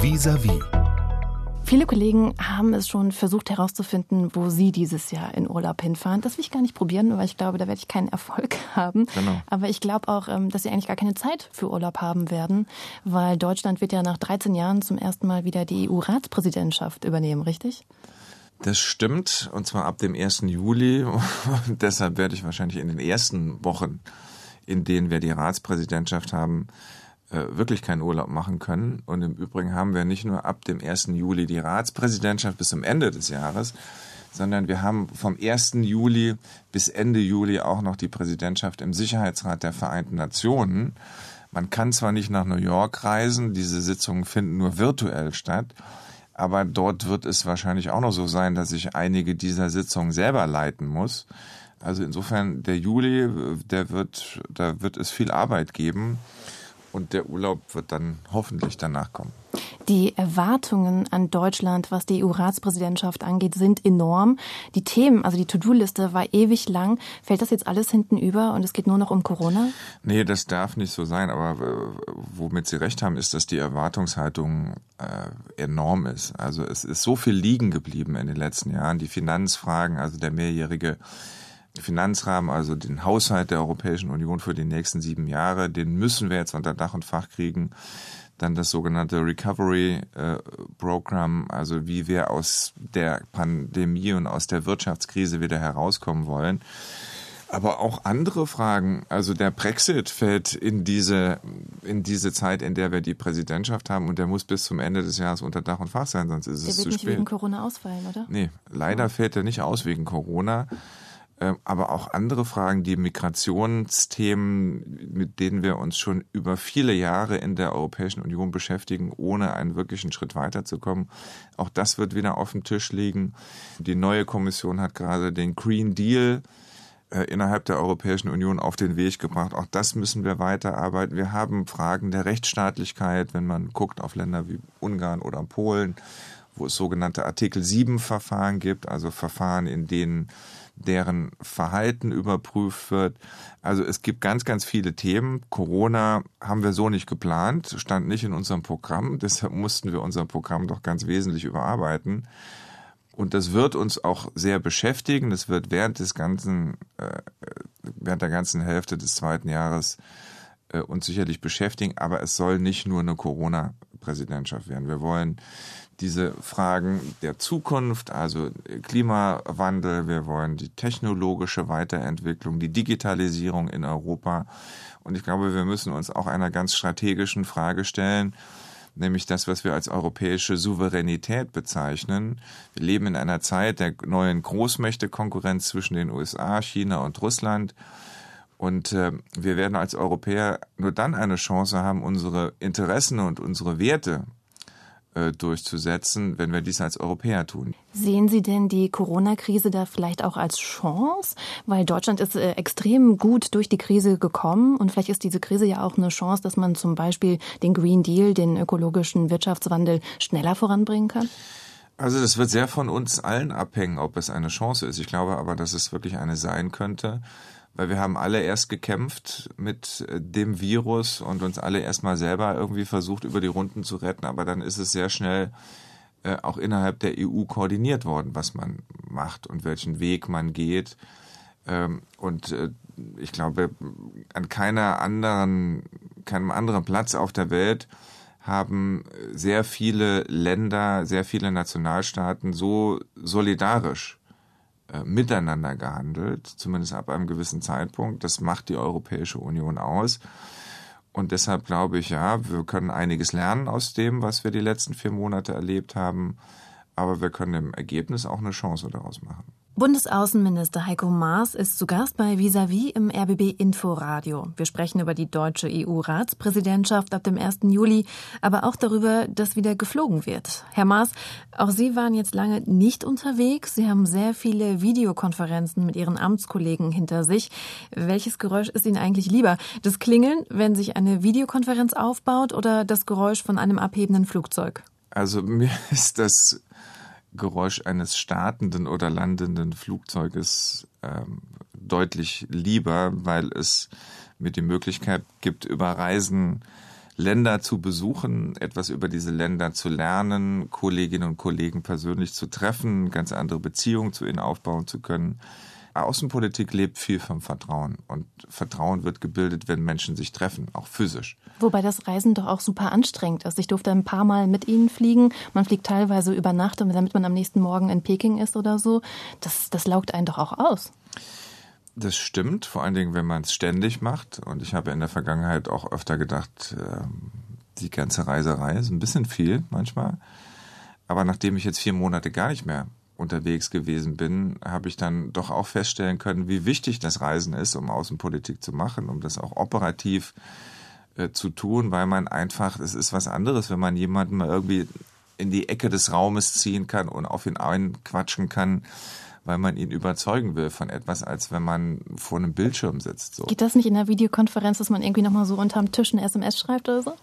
Vis-à-vis. Viele Kollegen haben es schon versucht herauszufinden, wo sie dieses Jahr in Urlaub hinfahren. Das will ich gar nicht probieren, weil ich glaube, da werde ich keinen Erfolg haben. Genau. Aber ich glaube auch, ähm, dass sie eigentlich gar keine Zeit für Urlaub haben werden, weil Deutschland wird ja nach 13 Jahren zum ersten Mal wieder die EU-Ratspräsidentschaft übernehmen, richtig? Das stimmt, und zwar ab dem 1. Juli. Und deshalb werde ich wahrscheinlich in den ersten Wochen, in denen wir die Ratspräsidentschaft haben, wirklich keinen Urlaub machen können. Und im Übrigen haben wir nicht nur ab dem 1. Juli die Ratspräsidentschaft bis zum Ende des Jahres, sondern wir haben vom 1. Juli bis Ende Juli auch noch die Präsidentschaft im Sicherheitsrat der Vereinten Nationen. Man kann zwar nicht nach New York reisen, diese Sitzungen finden nur virtuell statt, aber dort wird es wahrscheinlich auch noch so sein, dass ich einige dieser Sitzungen selber leiten muss. Also insofern der Juli, der wird, da wird es viel Arbeit geben und der Urlaub wird dann hoffentlich danach kommen. Die Erwartungen an Deutschland, was die EU-Ratspräsidentschaft angeht, sind enorm. Die Themen, also die To-Do-Liste war ewig lang. Fällt das jetzt alles hinten über und es geht nur noch um Corona? Nee, das darf nicht so sein. Aber äh, womit Sie recht haben, ist, dass die Erwartungshaltung äh, enorm ist. Also es ist so viel liegen geblieben in den letzten Jahren. Die Finanzfragen, also der mehrjährige Finanzrahmen, also den Haushalt der Europäischen Union für die nächsten sieben Jahre, den müssen wir jetzt unter Dach und Fach kriegen. Dann das sogenannte Recovery äh, Program, also wie wir aus der Pandemie und aus der Wirtschaftskrise wieder herauskommen wollen. Aber auch andere Fragen, also der Brexit fällt in diese, in diese Zeit, in der wir die Präsidentschaft haben und der muss bis zum Ende des Jahres unter Dach und Fach sein, sonst ist der es zu spät. Der wird nicht wegen Corona ausfallen, oder? Nee, leider oh. fällt er nicht aus wegen Corona. Ähm, aber auch andere Fragen, die Migrationsthemen, mit denen wir uns schon über viele Jahre in der Europäischen Union beschäftigen, ohne einen wirklichen Schritt weiterzukommen. Auch das wird wieder auf dem Tisch liegen. Die neue Kommission hat gerade den Green Deal äh, innerhalb der Europäischen Union auf den Weg gebracht. Auch das müssen wir weiterarbeiten. Wir haben Fragen der Rechtsstaatlichkeit, wenn man guckt auf Länder wie Ungarn oder Polen, wo es sogenannte Artikel 7 Verfahren gibt, also Verfahren, in denen deren Verhalten überprüft wird. Also es gibt ganz, ganz viele Themen. Corona haben wir so nicht geplant, stand nicht in unserem Programm. Deshalb mussten wir unser Programm doch ganz wesentlich überarbeiten. Und das wird uns auch sehr beschäftigen. Das wird während des ganzen, äh, während der ganzen Hälfte des zweiten Jahres äh, uns sicherlich beschäftigen. Aber es soll nicht nur eine Corona-Präsidentschaft werden. Wir wollen diese Fragen der Zukunft, also Klimawandel, wir wollen die technologische Weiterentwicklung, die Digitalisierung in Europa. Und ich glaube, wir müssen uns auch einer ganz strategischen Frage stellen, nämlich das, was wir als europäische Souveränität bezeichnen. Wir leben in einer Zeit der neuen Großmächte-Konkurrenz zwischen den USA, China und Russland. Und äh, wir werden als Europäer nur dann eine Chance haben, unsere Interessen und unsere Werte äh, durchzusetzen, wenn wir dies als Europäer tun. Sehen Sie denn die Corona-Krise da vielleicht auch als Chance? Weil Deutschland ist äh, extrem gut durch die Krise gekommen und vielleicht ist diese Krise ja auch eine Chance, dass man zum Beispiel den Green Deal, den ökologischen Wirtschaftswandel schneller voranbringen kann? Also das wird sehr von uns allen abhängen, ob es eine Chance ist. Ich glaube aber, dass es wirklich eine sein könnte weil wir haben alle erst gekämpft mit äh, dem Virus und uns alle erstmal selber irgendwie versucht, über die Runden zu retten. Aber dann ist es sehr schnell äh, auch innerhalb der EU koordiniert worden, was man macht und welchen Weg man geht. Ähm, und äh, ich glaube, an keiner anderen, keinem anderen Platz auf der Welt haben sehr viele Länder, sehr viele Nationalstaaten so solidarisch äh, miteinander gehandelt, zumindest ab einem gewissen Zeitpunkt. Das macht die Europäische Union aus. Und deshalb glaube ich, ja, wir können einiges lernen aus dem, was wir die letzten vier Monate erlebt haben. Aber wir können im Ergebnis auch eine Chance daraus machen. Bundesaußenminister Heiko Maas ist zu Gast bei Visavi im RBB Inforadio. Wir sprechen über die deutsche EU-Ratspräsidentschaft ab dem 1. Juli, aber auch darüber, dass wieder geflogen wird. Herr Maas, auch Sie waren jetzt lange nicht unterwegs. Sie haben sehr viele Videokonferenzen mit Ihren Amtskollegen hinter sich. Welches Geräusch ist Ihnen eigentlich lieber? Das Klingeln, wenn sich eine Videokonferenz aufbaut oder das Geräusch von einem abhebenden Flugzeug? Also mir ist das Geräusch eines startenden oder landenden Flugzeuges ähm, deutlich lieber, weil es mir die Möglichkeit gibt, über Reisen Länder zu besuchen, etwas über diese Länder zu lernen, Kolleginnen und Kollegen persönlich zu treffen, ganz andere Beziehungen zu ihnen aufbauen zu können. Außenpolitik lebt viel vom Vertrauen und Vertrauen wird gebildet, wenn Menschen sich treffen, auch physisch. Wobei das Reisen doch auch super anstrengend ist. Ich durfte ein paar Mal mit Ihnen fliegen. Man fliegt teilweise über Nacht, damit man am nächsten Morgen in Peking ist oder so. Das, das laugt einen doch auch aus. Das stimmt, vor allen Dingen, wenn man es ständig macht. Und ich habe in der Vergangenheit auch öfter gedacht, ähm, die ganze Reiserei ist ein bisschen viel manchmal. Aber nachdem ich jetzt vier Monate gar nicht mehr unterwegs gewesen bin, habe ich dann doch auch feststellen können, wie wichtig das Reisen ist, um Außenpolitik zu machen, um das auch operativ äh, zu tun, weil man einfach, es ist was anderes, wenn man jemanden mal irgendwie in die Ecke des Raumes ziehen kann und auf ihn einquatschen kann, weil man ihn überzeugen will von etwas, als wenn man vor einem Bildschirm sitzt. So. Geht das nicht in der Videokonferenz, dass man irgendwie nochmal so unterm Tisch eine SMS schreibt oder so?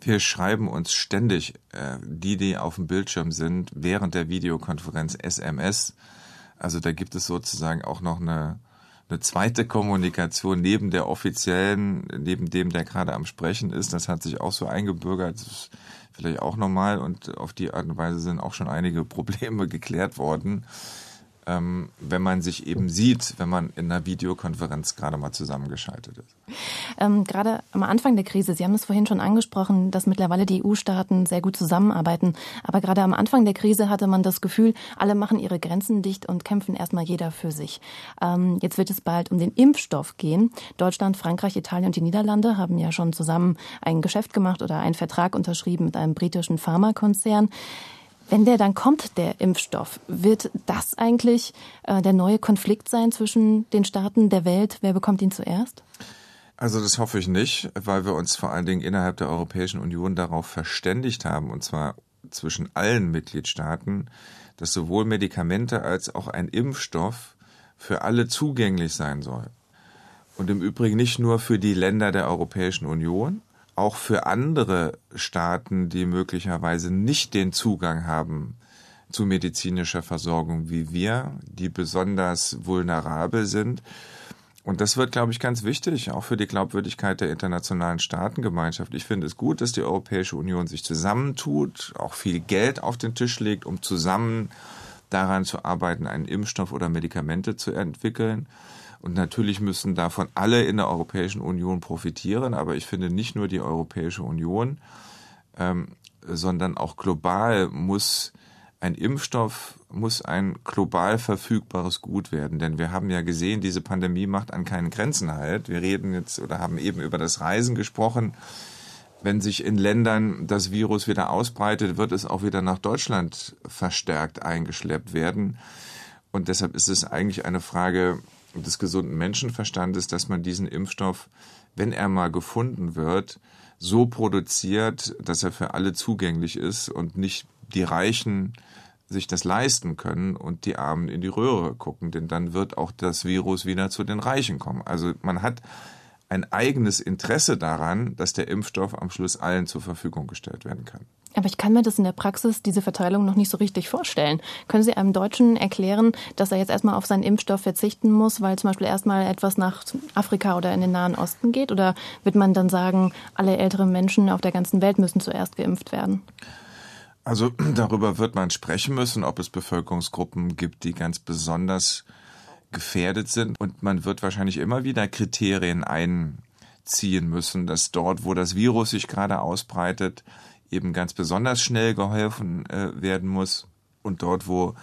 Wir schreiben uns ständig, äh, die, die auf dem Bildschirm sind, während der Videokonferenz SMS. Also da gibt es sozusagen auch noch eine, eine zweite Kommunikation neben der offiziellen, neben dem, der gerade am Sprechen ist. Das hat sich auch so eingebürgert. Das ist vielleicht auch normal und auf die Art und Weise sind auch schon einige Probleme geklärt worden ähm, wenn man sich eben sieht, wenn man in einer Videokonferenz gerade mal zusammengeschaltet ist. Ähm, gerade am Anfang der Krise, Sie haben es vorhin schon angesprochen, dass mittlerweile die EU-Staaten sehr gut zusammenarbeiten. Aber gerade am Anfang der Krise hatte man das Gefühl, alle machen ihre Grenzen dicht und kämpfen erstmal jeder für sich. Ähm, jetzt wird es bald um den Impfstoff gehen. Deutschland, Frankreich, Italien und die Niederlande haben ja schon zusammen ein Geschäft gemacht oder einen Vertrag unterschrieben mit einem britischen Pharmakonzern. Wenn der dann kommt, der Impfstoff, wird das eigentlich äh, der neue Konflikt sein zwischen den Staaten der Welt? Wer bekommt ihn zuerst? Also das hoffe ich nicht, weil wir uns vor allen Dingen innerhalb der Europäischen Union darauf verständigt haben, und zwar zwischen allen Mitgliedstaaten, dass sowohl Medikamente als auch ein Impfstoff für alle zugänglich sein soll. Und im Übrigen nicht nur für die Länder der Europäischen Union, auch für andere Staaten, die möglicherweise nicht den Zugang haben zu medizinischer Versorgung wie wir, die besonders vulnerabel sind. Und das wird, glaube ich, ganz wichtig, auch für die Glaubwürdigkeit der internationalen Staatengemeinschaft. Ich finde es gut, dass die Europäische Union sich zusammentut, auch viel Geld auf den Tisch legt, um zusammen daran zu arbeiten, einen Impfstoff oder Medikamente zu entwickeln. Und natürlich müssen davon alle in der Europäischen Union profitieren, aber ich finde nicht nur die Europäische Union, ähm, sondern auch global muss ein Impfstoff muss ein global verfügbares Gut werden, denn wir haben ja gesehen, diese Pandemie macht an keinen Grenzen halt. Wir reden jetzt oder haben eben über das Reisen gesprochen. Wenn sich in Ländern das Virus wieder ausbreitet, wird es auch wieder nach Deutschland verstärkt eingeschleppt werden. Und deshalb ist es eigentlich eine Frage des gesunden Menschenverstandes, dass man diesen Impfstoff, wenn er mal gefunden wird, so produziert, dass er für alle zugänglich ist und nicht die Reichen sich das leisten können und die Armen in die Röhre gucken, denn dann wird auch das Virus wieder zu den Reichen kommen. Also man hat ein eigenes Interesse daran, dass der Impfstoff am Schluss allen zur Verfügung gestellt werden kann. Aber ich kann mir das in der Praxis, diese Verteilung, noch nicht so richtig vorstellen. Können Sie einem Deutschen erklären, dass er jetzt erstmal auf seinen Impfstoff verzichten muss, weil zum Beispiel erstmal etwas nach Afrika oder in den Nahen Osten geht? Oder wird man dann sagen, alle älteren Menschen auf der ganzen Welt müssen zuerst geimpft werden? Also darüber wird man sprechen müssen, ob es Bevölkerungsgruppen gibt, die ganz besonders gefährdet sind. Und man wird wahrscheinlich immer wieder Kriterien einziehen müssen, dass dort, wo das Virus sich gerade ausbreitet, eben ganz besonders schnell geholfen äh, werden muss und dort, wo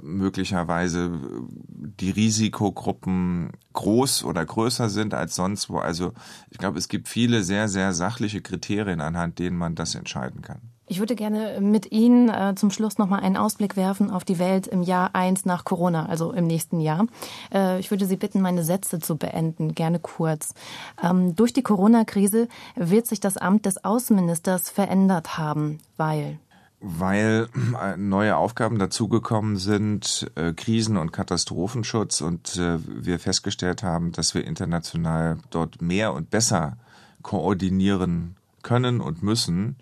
möglicherweise die Risikogruppen groß oder größer sind als sonst wo. Also ich glaube, es gibt viele sehr, sehr sachliche Kriterien, anhand denen man das entscheiden kann. Ich würde gerne mit Ihnen äh, zum Schluss noch mal einen Ausblick werfen auf die Welt im Jahr 1 nach Corona, also im nächsten Jahr. Äh, ich würde Sie bitten, meine Sätze zu beenden, gerne kurz. Ähm, durch die Corona-Krise wird sich das Amt des Außenministers verändert haben, weil weil äh, neue Aufgaben dazugekommen sind, äh, Krisen- und Katastrophenschutz und äh, wir festgestellt haben, dass wir international dort mehr und besser koordinieren können und müssen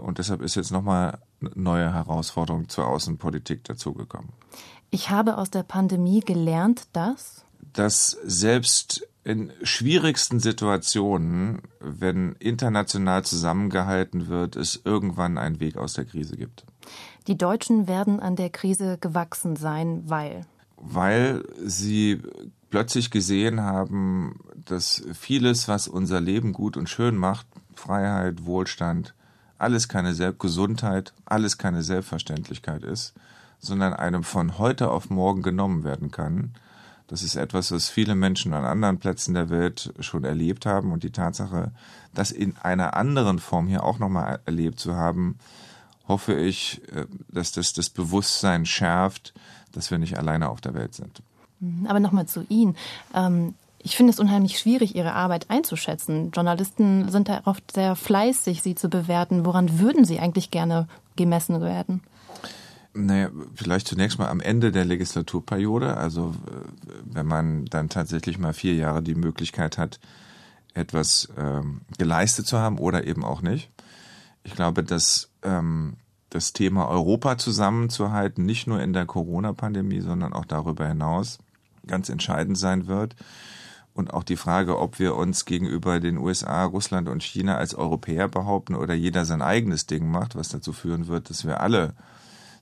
und deshalb ist jetzt nochmal eine neue Herausforderung zur Außenpolitik dazugekommen. Ich habe aus der Pandemie gelernt, dass dass selbst in schwierigsten Situationen, wenn international zusammengehalten wird, es irgendwann einen Weg aus der Krise gibt. Die Deutschen werden an der Krise gewachsen sein, weil? Weil sie plötzlich gesehen haben, dass vieles, was unser Leben gut und schön macht, Freiheit, Wohlstand, alles keine Selb Gesundheit, alles keine Selbstverständlichkeit ist, sondern einem von heute auf morgen genommen werden kann das ist etwas, was viele Menschen an anderen Plätzen der Welt schon erlebt haben. Und die Tatsache, das in einer anderen Form hier auch nochmal erlebt zu haben, hoffe ich, äh, dass das das Bewusstsein schärft, dass wir nicht alleine auf der Welt sind. Mhm. Aber nochmal zu Ihnen. Ähm, ich finde es unheimlich schwierig, Ihre Arbeit einzuschätzen. Journalisten sind da oft sehr fleißig, Sie zu bewerten. Woran würden Sie eigentlich gerne gemessen werden? Naja, vielleicht zunächst mal am Ende der Legislaturperiode, also äh, wenn man dann tatsächlich mal vier Jahre die Möglichkeit hat, etwas ähm, geleistet zu haben oder eben auch nicht. Ich glaube, dass ähm, das Thema Europa zusammenzuhalten, nicht nur in der Corona-Pandemie, sondern auch darüber hinaus, ganz entscheidend sein wird. Und auch die Frage, ob wir uns gegenüber den USA, Russland und China als Europäer behaupten oder jeder sein eigenes Ding macht, was dazu führen wird, dass wir alle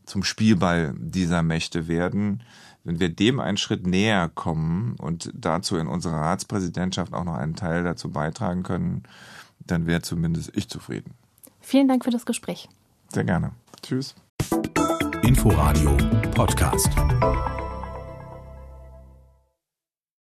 zum Spielball dieser Mächte werden. Wenn wir dem einen Schritt näher kommen und dazu in unserer Ratspräsidentschaft auch noch einen Teil dazu beitragen können, dann wäre zumindest ich zufrieden. Vielen Dank für das Gespräch. Sehr gerne. Tschüss. Inforadio Podcast.